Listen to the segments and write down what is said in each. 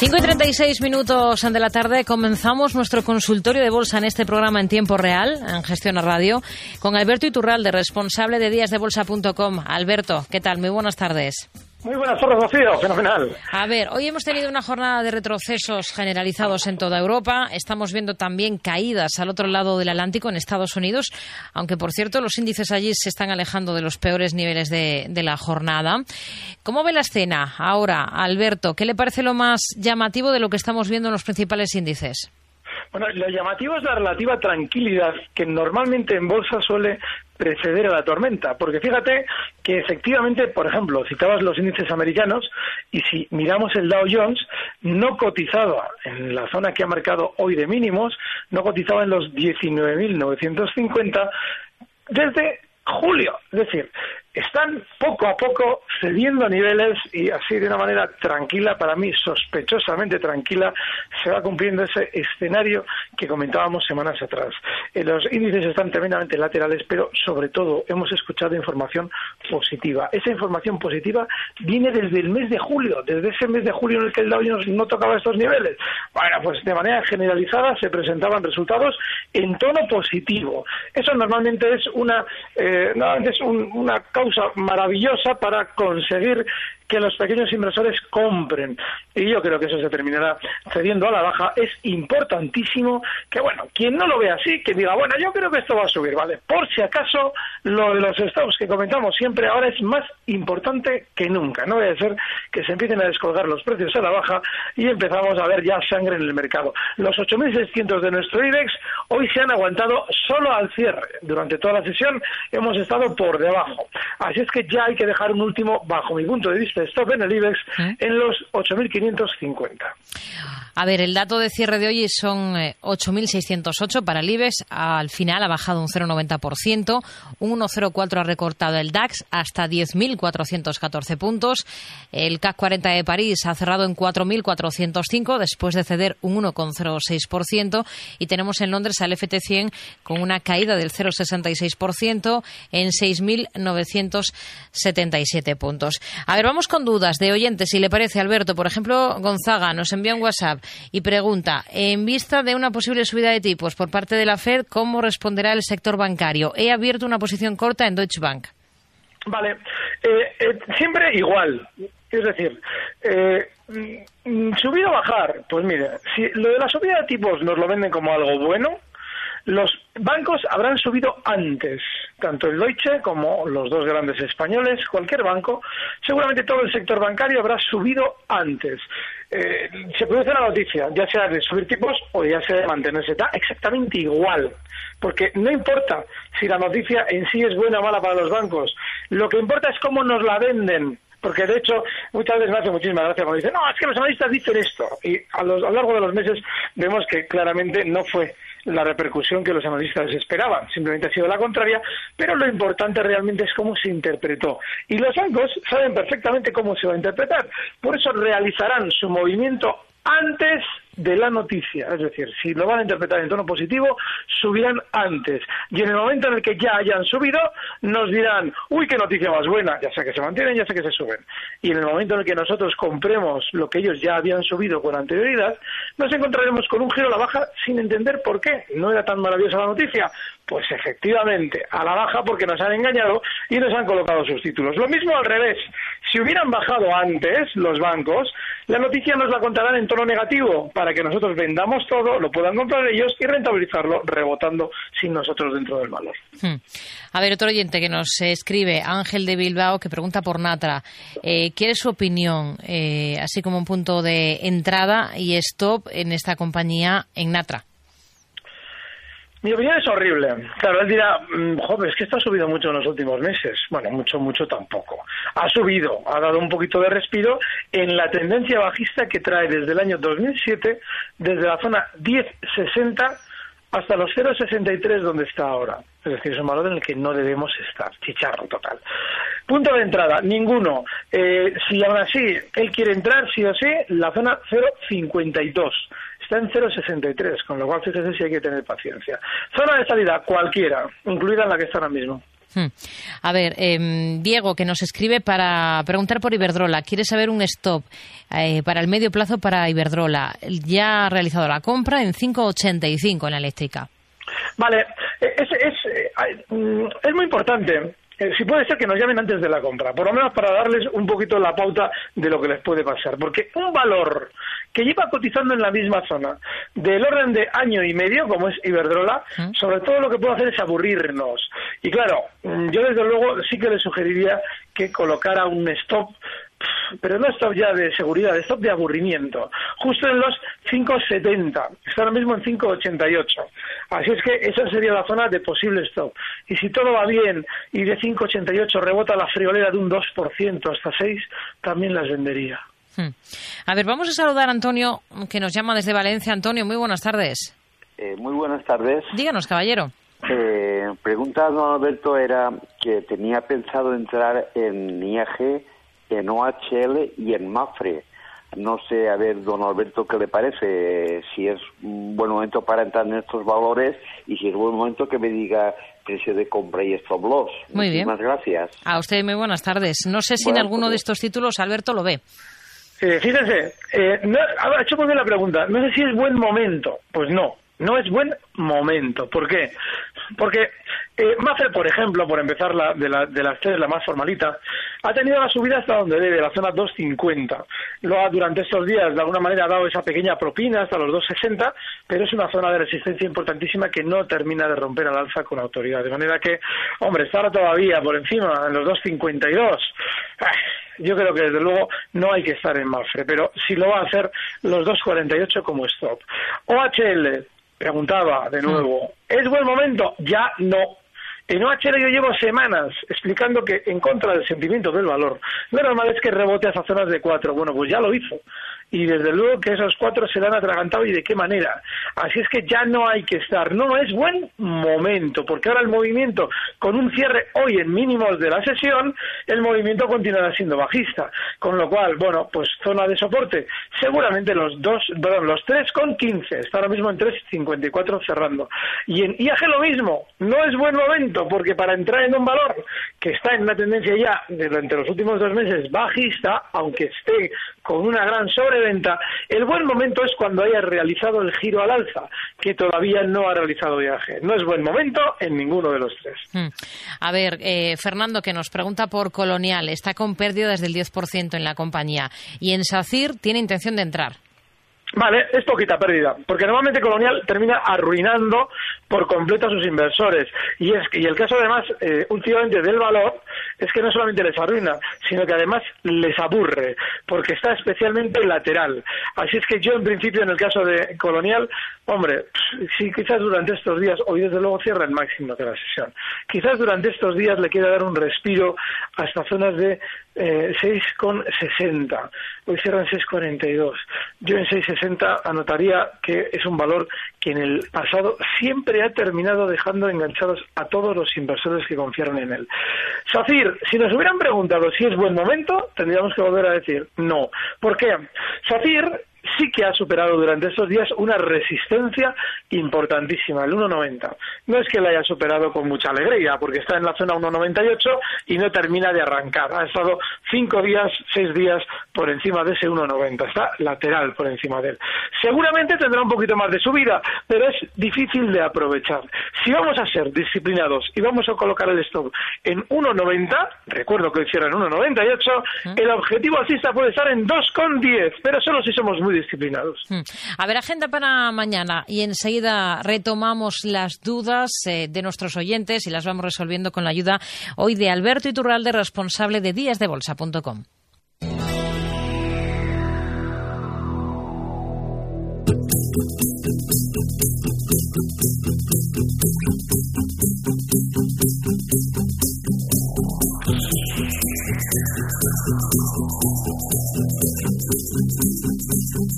5 y 36 minutos de la tarde comenzamos nuestro consultorio de bolsa en este programa en tiempo real, en Gestión a Radio, con Alberto Iturralde, responsable de díasdebolsa.com. Alberto, ¿qué tal? Muy buenas tardes. Muy buenas tardes, Rocío. Fenomenal. A ver, hoy hemos tenido una jornada de retrocesos generalizados en toda Europa. Estamos viendo también caídas al otro lado del Atlántico, en Estados Unidos, aunque por cierto los índices allí se están alejando de los peores niveles de, de la jornada. ¿Cómo ve la escena ahora, Alberto? ¿Qué le parece lo más llamativo de lo que estamos viendo en los principales índices? Bueno, lo llamativo es la relativa tranquilidad que normalmente en bolsa suele preceder a la tormenta, porque fíjate que efectivamente, por ejemplo, citabas los índices americanos y si miramos el Dow Jones, no cotizaba en la zona que ha marcado hoy de mínimos, no cotizaba en los 19.950 desde julio. Es decir, están poco a poco cediendo niveles y así de una manera tranquila, para mí sospechosamente tranquila, se va cumpliendo ese escenario que comentábamos semanas atrás. Eh, los índices están tremendamente laterales, pero sobre todo hemos escuchado información positiva. Esa información positiva viene desde el mes de julio, desde ese mes de julio en el que el Dow Jones no tocaba estos niveles. Bueno, pues de manera generalizada se presentaban resultados en tono positivo. Eso normalmente es una, eh, es una causa maravillosa para conseguir que los pequeños inversores compren. Y yo creo que eso se terminará cediendo a la baja. Es importantísimo que, bueno, quien no lo ve así, que diga, bueno, yo creo que esto va a subir, ¿vale? Por si acaso, lo de los stops que comentamos siempre ahora es más importante que nunca. No debe ser que se empiecen a descolgar los precios a la baja y empezamos a ver ya sangre en el mercado. Los 8.600 de nuestro IBEX hoy se han aguantado solo al cierre. Durante toda la sesión hemos estado por debajo. Así es que ya hay que dejar un último, bajo mi punto de vista, stop en el IBEX ¿Eh? en los 8.550. A ver, el dato de cierre de hoy son 8.608 eh, para el IBEX. Al final ha bajado un 0,90%. Un 1,04 ha recortado el DAX hasta 10.414 puntos. El CAC 40 de París ha cerrado en 4.405 después de ceder un 1,06%. Y tenemos en Londres al FT100 con una caída del 0,66% en 6.977 puntos. A ver, vamos con dudas de oyentes, si le parece, Alberto. Por ejemplo, Gonzaga nos envía un WhatsApp y pregunta, en vista de una posible subida de tipos por parte de la Fed, ¿cómo responderá el sector bancario? He abierto una posición corta en Deutsche Bank. Vale, eh, eh, siempre igual. Es decir, eh, mm, subir o bajar, pues mire, si lo de la subida de tipos nos lo venden como algo bueno, los bancos habrán subido antes, tanto el Deutsche como los dos grandes españoles, cualquier banco, seguramente todo el sector bancario habrá subido antes. Eh, se produce la noticia, ya sea de subir tipos o ya sea de mantenerse, está exactamente igual, porque no importa si la noticia en sí es buena o mala para los bancos, lo que importa es cómo nos la venden porque de hecho muchas veces me hace muchísima gracia cuando dicen, no, es que los analistas dicen esto, y a, a lo largo de los meses vemos que claramente no fue la repercusión que los analistas esperaban. Simplemente ha sido la contraria, pero lo importante realmente es cómo se interpretó. Y los bancos saben perfectamente cómo se va a interpretar. Por eso realizarán su movimiento antes de la noticia. Es decir, si lo van a interpretar en tono positivo, subirán antes. Y en el momento en el que ya hayan subido, nos dirán, uy, qué noticia más buena, ya sé que se mantienen, ya sé que se suben. Y en el momento en el que nosotros compremos lo que ellos ya habían subido con anterioridad, nos encontraremos con un giro a la baja sin entender por qué. No era tan maravillosa la noticia. Pues efectivamente, a la baja porque nos han engañado y nos han colocado sus títulos. Lo mismo al revés. Si hubieran bajado antes los bancos, la noticia nos la contarán en tono negativo para que nosotros vendamos todo, lo puedan comprar ellos y rentabilizarlo rebotando sin nosotros dentro del valor. Hmm. A ver, otro oyente que nos escribe, Ángel de Bilbao, que pregunta por Natra. Eh, ¿Quiere su opinión, eh, así como un punto de entrada y stop en esta compañía en Natra? Mi opinión es horrible. Claro, él dirá, mm, joder, es que esto ha subido mucho en los últimos meses. Bueno, mucho, mucho tampoco. Ha subido, ha dado un poquito de respiro en la tendencia bajista que trae desde el año 2007, desde la zona 1060 hasta los 0,63 donde está ahora. Es decir, es un valor en el que no debemos estar. Chicharro total. Punto de entrada, ninguno. Eh, si aún así él quiere entrar, sí o sí, la zona 0,52. Está en 0,63, con lo cual fíjese si hay que tener paciencia. Zona de salida, cualquiera, incluida en la que está ahora mismo. Hmm. A ver, em, Diego, que nos escribe para preguntar por Iberdrola. Quiere saber un stop eh, para el medio plazo para Iberdrola. Ya ha realizado la compra en 5,85 en la eléctrica. Vale, es, es, eh, mm, es muy importante eh, si puede ser que nos llamen antes de la compra, por lo menos para darles un poquito la pauta de lo que les puede pasar, porque un valor que lleva cotizando en la misma zona del orden de año y medio, como es Iberdrola, sobre todo lo que puede hacer es aburrirnos. Y claro, mm, yo desde luego sí que le sugeriría que colocara un stop pero no stop ya de seguridad, stop de aburrimiento, justo en los 5,70, está ahora mismo en 5,88. Así es que esa sería la zona de posible stop. Y si todo va bien y de 5,88 rebota la friolera de un 2% hasta 6, también las vendería. Hmm. A ver, vamos a saludar a Antonio, que nos llama desde Valencia. Antonio, muy buenas tardes. Eh, muy buenas tardes. Díganos, caballero. Eh, pregunta don Alberto era que tenía pensado entrar en IAG en OHL y en MAFRE. No sé, a ver, don Alberto, ¿qué le parece? Si es un buen momento para entrar en estos valores y si es buen momento que me diga precio de compra y stop loss. Muy bien. Muchas gracias. A usted muy buenas tardes. No sé si en alguno de estos títulos Alberto lo ve. Eh, fíjense, eh, no, ha hecho muy bien la pregunta. No sé si es buen momento. Pues no, no es buen momento. ¿Por qué? Porque eh, por ejemplo, por empezar la, de, la, de, las tres, la más formalita, ha tenido la subida hasta donde debe, la zona 250. Lo ha, durante estos días, de alguna manera, ha dado esa pequeña propina hasta los 260, pero es una zona de resistencia importantísima que no termina de romper al alza con autoridad. De manera que, hombre, estar todavía por encima, en los 252. Yo creo que desde luego no hay que estar en Mafre, pero si lo va a hacer los 2.48 como stop. OHL, preguntaba de nuevo, ¿es buen momento? Ya no. En OHL yo llevo semanas explicando que en contra del sentimiento del valor, lo normal es que rebote a esas zonas de cuatro. Bueno, pues ya lo hizo y desde luego que esos cuatro se dan atragantado y de qué manera. Así es que ya no hay que estar, no es buen momento, porque ahora el movimiento, con un cierre hoy en mínimos de la sesión, el movimiento continuará siendo bajista, con lo cual, bueno, pues zona de soporte, seguramente los dos, perdón, los tres con quince, está ahora mismo en 3.54 cerrando. Y en IAG lo mismo, no es buen momento, porque para entrar en un valor que una tendencia ya durante los últimos dos meses bajista, aunque esté con una gran sobreventa, el buen momento es cuando haya realizado el giro al alza, que todavía no ha realizado viaje. No es buen momento en ninguno de los tres. Hmm. A ver, eh, Fernando, que nos pregunta por Colonial, está con pérdidas del 10% en la compañía y en SACIR tiene intención de entrar. Vale, es poquita pérdida, porque normalmente Colonial termina arruinando por completo a sus inversores. Y, es, y el caso además, eh, últimamente del valor, es que no solamente les arruina, sino que además les aburre, porque está especialmente lateral. Así es que yo, en principio, en el caso de Colonial, hombre, si quizás durante estos días, hoy desde luego cierra el máximo de la sesión, quizás durante estos días le quiera dar un respiro hasta zonas de eh, 6,60. Hoy cierran 6,42. Yo en 6,60 anotaría que es un valor que en el pasado siempre ha terminado dejando enganchados a todos los inversores que confiaron en él. SACIR, si nos hubieran preguntado si es buen momento, tendríamos que volver a decir no. ¿Por qué? SACIR sí que ha superado durante estos días una resistencia importantísima, el 1,90. No es que la haya superado con mucha alegría, porque está en la zona 1,98 y no termina de arrancar. Ha estado cinco días, seis días por encima de ese 1,90. Está lateral por encima de él. Seguramente tendrá un poquito más de subida, pero es difícil de aprovechar. Si vamos a ser disciplinados y vamos a colocar el stop en 1,90, recuerdo que hicieron en 1,98, el objetivo alcista puede estar en 2,10, pero solo si somos muy disciplinados. Hmm. A ver, agenda para mañana y enseguida retomamos las dudas eh, de nuestros oyentes y las vamos resolviendo con la ayuda hoy de Alberto Iturralde, responsable de díasdebolsa.com.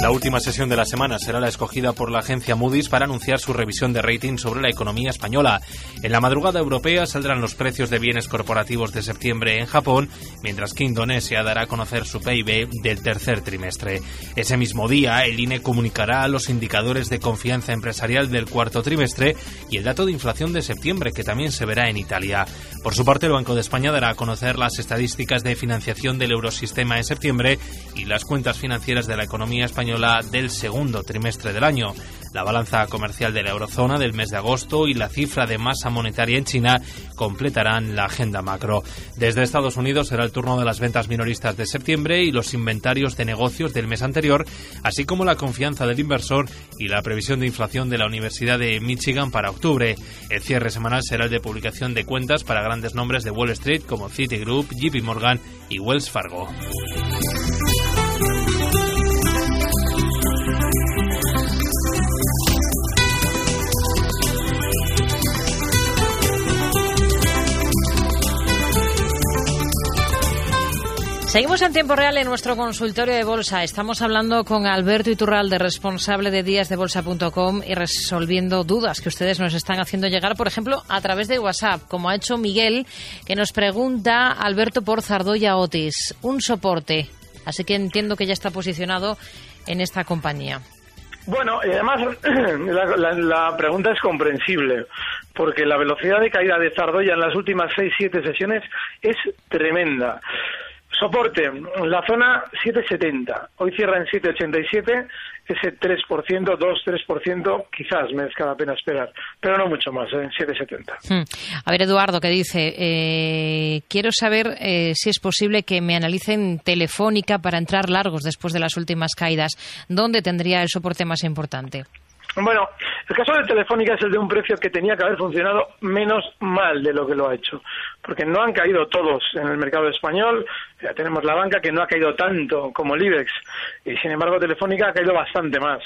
La última sesión de la semana será la escogida por la agencia Moody's para anunciar su revisión de rating sobre la economía española. En la madrugada europea saldrán los precios de bienes corporativos de septiembre en Japón, mientras que Indonesia dará a conocer su PIB del tercer trimestre. Ese mismo día, el INE comunicará los indicadores de confianza empresarial del cuarto trimestre y el dato de inflación de septiembre, que también se verá en Italia. Por su parte, el Banco de España dará a conocer las estadísticas de financiación del eurosistema en septiembre y las cuentas financieras de la economía española del segundo trimestre del año. La balanza comercial de la eurozona del mes de agosto y la cifra de masa monetaria en China completarán la agenda macro. Desde Estados Unidos será el turno de las ventas minoristas de septiembre y los inventarios de negocios del mes anterior, así como la confianza del inversor y la previsión de inflación de la Universidad de Michigan para octubre. El cierre semanal será el de publicación de cuentas para grandes nombres de Wall Street como Citigroup, JP Morgan y Wells Fargo. Seguimos en tiempo real en nuestro consultorio de bolsa. Estamos hablando con Alberto Iturralde, responsable de díasdebolsa.com y resolviendo dudas que ustedes nos están haciendo llegar, por ejemplo, a través de WhatsApp, como ha hecho Miguel, que nos pregunta Alberto por Zardoya Otis, un soporte. Así que entiendo que ya está posicionado en esta compañía. Bueno, y además la, pregunta es comprensible, porque la velocidad de caída de Zardoya en las últimas 6-7 sesiones es tremenda. Soporte, la zona 770. Hoy cierra en 787. Ese 3%, 2-3%, quizás merezca la pena esperar. Pero no mucho más, en ¿eh? 770. Hmm. A ver, Eduardo, que dice: eh, Quiero saber eh, si es posible que me analicen Telefónica para entrar largos después de las últimas caídas. ¿Dónde tendría el soporte más importante? Bueno, el caso de Telefónica es el de un precio que tenía que haber funcionado menos mal de lo que lo ha hecho, porque no han caído todos en el mercado español, ya tenemos la banca que no ha caído tanto como el IBEX, y sin embargo Telefónica ha caído bastante más.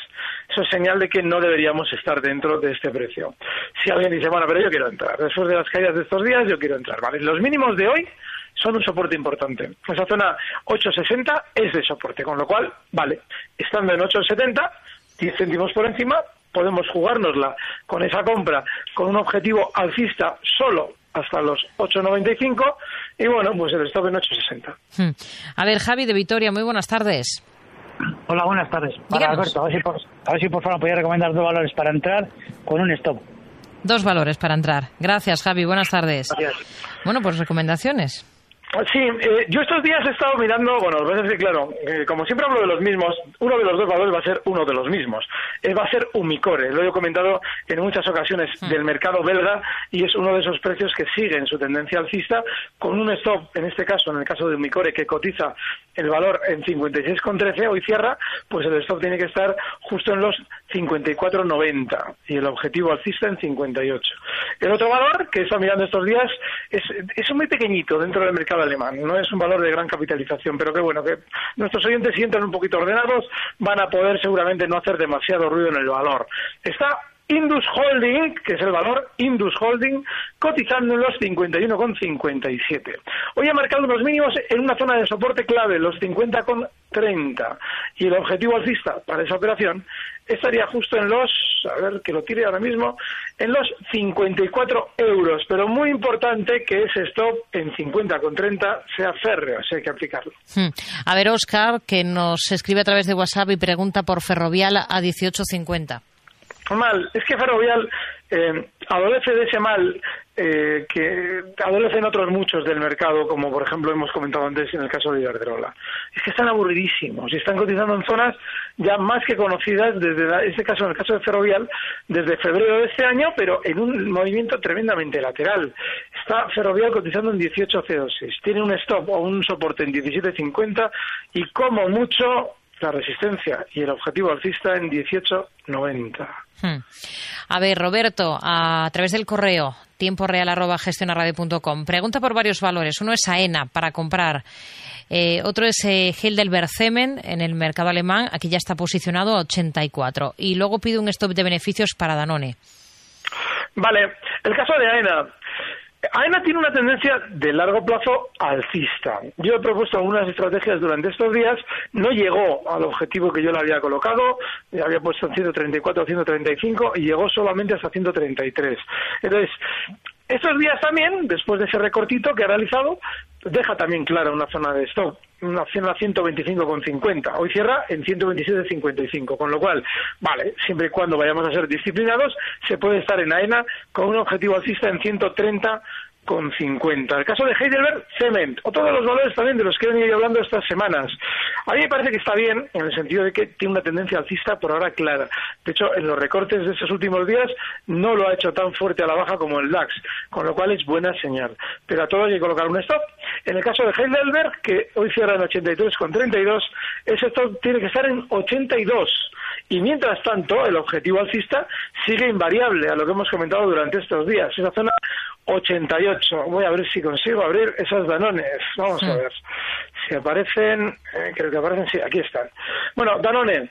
Eso es señal de que no deberíamos estar dentro de este precio. Si alguien dice, bueno, pero yo quiero entrar, después de las caídas de estos días yo quiero entrar, ¿vale? Los mínimos de hoy son un soporte importante. Esa zona 860 es de soporte, con lo cual, vale, estando en 870 10 céntimos por encima, podemos jugárnosla con esa compra con un objetivo alcista solo hasta los 8.95 y bueno, pues el stop en 8.60. Hmm. A ver, Javi de Vitoria, muy buenas tardes. Hola, buenas tardes. Para Alberto, a ver, si por, a ver si por favor podía recomendar dos valores para entrar con un stop. Dos valores para entrar. Gracias, Javi. Buenas tardes. Gracias. Bueno, pues recomendaciones. Sí, eh, yo estos días he estado mirando, bueno, lo que que claro, eh, como siempre hablo de los mismos, uno de los dos valores va a ser uno de los mismos. Eh, va a ser Umicore, lo he comentado en muchas ocasiones mm. del mercado belga y es uno de esos precios que siguen su tendencia alcista con un stop, en este caso, en el caso de Umicore, que cotiza el valor en 56,13, hoy cierra, pues el stop tiene que estar justo en los 54,90 y el objetivo alcista en 58. El otro valor que he estado mirando estos días es, es muy pequeñito dentro del mercado alemán. No es un valor de gran capitalización, pero que bueno, que nuestros oyentes sientan un poquito ordenados, van a poder seguramente no hacer demasiado ruido en el valor. Está Indus Holding, que es el valor Indus Holding, cotizando en los 51,57. Hoy ha marcado unos mínimos en una zona de soporte clave, los 50,30. Y el objetivo alcista para esa operación estaría justo en los, a ver que lo tire ahora mismo, en los 54 euros. Pero muy importante que ese stop en 50,30 sea férreo, así hay que aplicarlo. Hmm. A ver, Oscar, que nos escribe a través de WhatsApp y pregunta por Ferrovial a 18,50 mal. Es que Ferrovial eh, adolece de ese mal eh, que adolecen otros muchos del mercado, como por ejemplo hemos comentado antes en el caso de Iberdrola. Es que están aburridísimos y están cotizando en zonas ya más que conocidas desde este caso, en el caso de Ferrovial, desde febrero de este año, pero en un movimiento tremendamente lateral. Está Ferrovial cotizando en 18.06, tiene un stop o un soporte en 17.50 y como mucho la resistencia y el objetivo alcista en 18.90. Hmm. A ver, Roberto, a, través del correo tiempo real arroba gestionaradio.com, pregunta por varios valores. Uno es AENA para comprar. Eh, otro es eh, Heidelberg-Zemen en el mercado alemán. Aquí ya está posicionado a 84. Y luego pide un stop de beneficios para Danone. Vale. El caso de AENA. AENA tiene una tendencia de largo plazo alcista. Yo he propuesto algunas estrategias durante estos días, no llegó al objetivo que yo le había colocado, había puesto en 134 o 135 y llegó solamente hasta 133. Entonces, estos días también, después de ese recortito que ha realizado, deja también clara una zona de stop, una zona 125,50. Hoy cierra en 127,55, con lo cual, vale, siempre y cuando vayamos a ser disciplinados, se puede estar en AENA con un objetivo alcista en 130 con 50. El caso de Heidelberg, Cement, o todos los valores también de los que he venido hablando estas semanas. A mí me parece que está bien en el sentido de que tiene una tendencia alcista por ahora clara. De hecho, en los recortes de estos últimos días no lo ha hecho tan fuerte a la baja como el DAX, con lo cual es buena señal. Pero a todos hay que colocar un stop. En el caso de Heidelberg, que hoy cierra en 83,32, ese stop tiene que estar en 82. Y mientras tanto, el objetivo alcista sigue invariable a lo que hemos comentado durante estos días. Esa zona 88. Voy a ver si consigo abrir esas Danones. Vamos a ver. Si aparecen, eh, creo que aparecen, sí, aquí están. Bueno, Danone,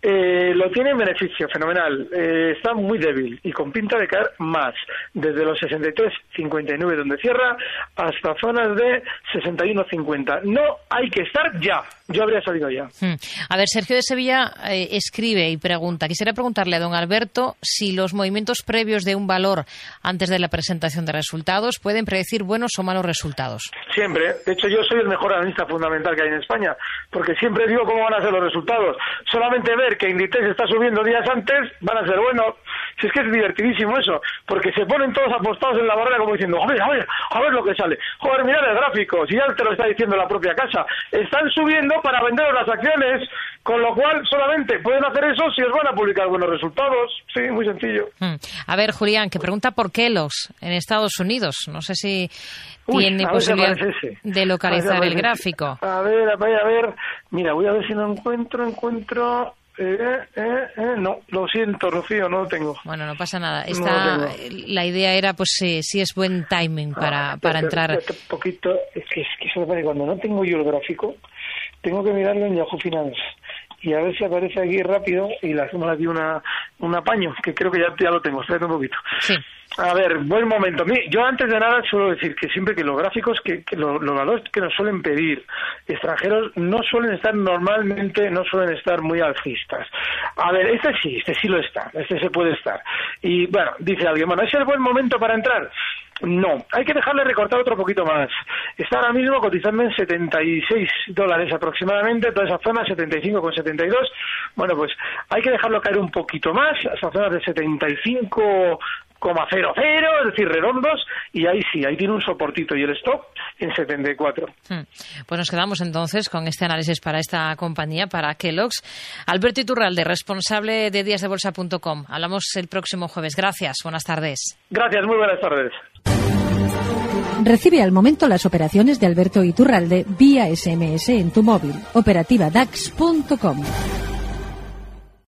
eh, lo tiene en beneficio, fenomenal. Eh, está muy débil y con pinta de caer más. Desde los 63.59 donde cierra hasta zonas de 61.50. No hay que estar ya. Yo habría salido ya. Hmm. A ver, Sergio de Sevilla eh, escribe y pregunta. Quisiera preguntarle a don Alberto si los movimientos previos de un valor antes de la presentación de resultados pueden predecir buenos o malos resultados. Siempre. De hecho, yo soy el mejor analista fundamental que hay en España, porque siempre digo cómo van a ser los resultados. Solamente ver que Inditex está subiendo días antes, van a ser buenos. Si es que es divertidísimo eso, porque se ponen todos apostados en la barrera como diciendo, a ver, a ver, a ver lo que sale. Joder, mirad el gráfico, si ya te lo está diciendo la propia casa. Están subiendo para vender las acciones, con lo cual solamente pueden hacer eso si os van a publicar buenos resultados. Sí, muy sencillo. Hmm. A ver, Julián, que pregunta por qué los en Estados Unidos. No sé si tiene posibilidad de localizar el gráfico. A ver, a ver, a ver. Mira, voy a ver si lo encuentro, encuentro. Eh, eh, eh, no, lo siento, Rocío, no lo tengo. Bueno, no pasa nada. Esta, la idea era, pues, si, si es buen timing para, ah, para entrar. Un poquito, es que, es que cuando no tengo yo el gráfico, tengo que mirarlo en Yahoo Finance y a ver si aparece aquí rápido y le hacemos aquí una, un apaño, que creo que ya, ya lo tengo, espérate un poquito. Sí. A ver, buen momento. Yo antes de nada suelo decir que siempre que los gráficos, que, los, valores que nos suelen pedir extranjeros no suelen estar normalmente, no suelen estar muy alcistas. A ver, este sí, este sí lo está, este se puede estar. Y bueno, dice alguien, bueno, ¿es el buen momento para entrar? No, hay que dejarle recortar otro poquito más. Está ahora mismo cotizando en 76 dólares aproximadamente, toda esa zona 75 con 72. Bueno, pues hay que dejarlo caer un poquito más, esa zona de 75 es decir, redondos, y ahí sí, ahí tiene un soportito y el stop en 74. Hmm. Pues nos quedamos entonces con este análisis para esta compañía, para Kellogg's. Alberto Iturralde, responsable de díasdebolsa.com. Hablamos el próximo jueves. Gracias, buenas tardes. Gracias, muy buenas tardes. Recibe al momento las operaciones de Alberto Iturralde vía SMS en tu móvil. Operativa DAX.com.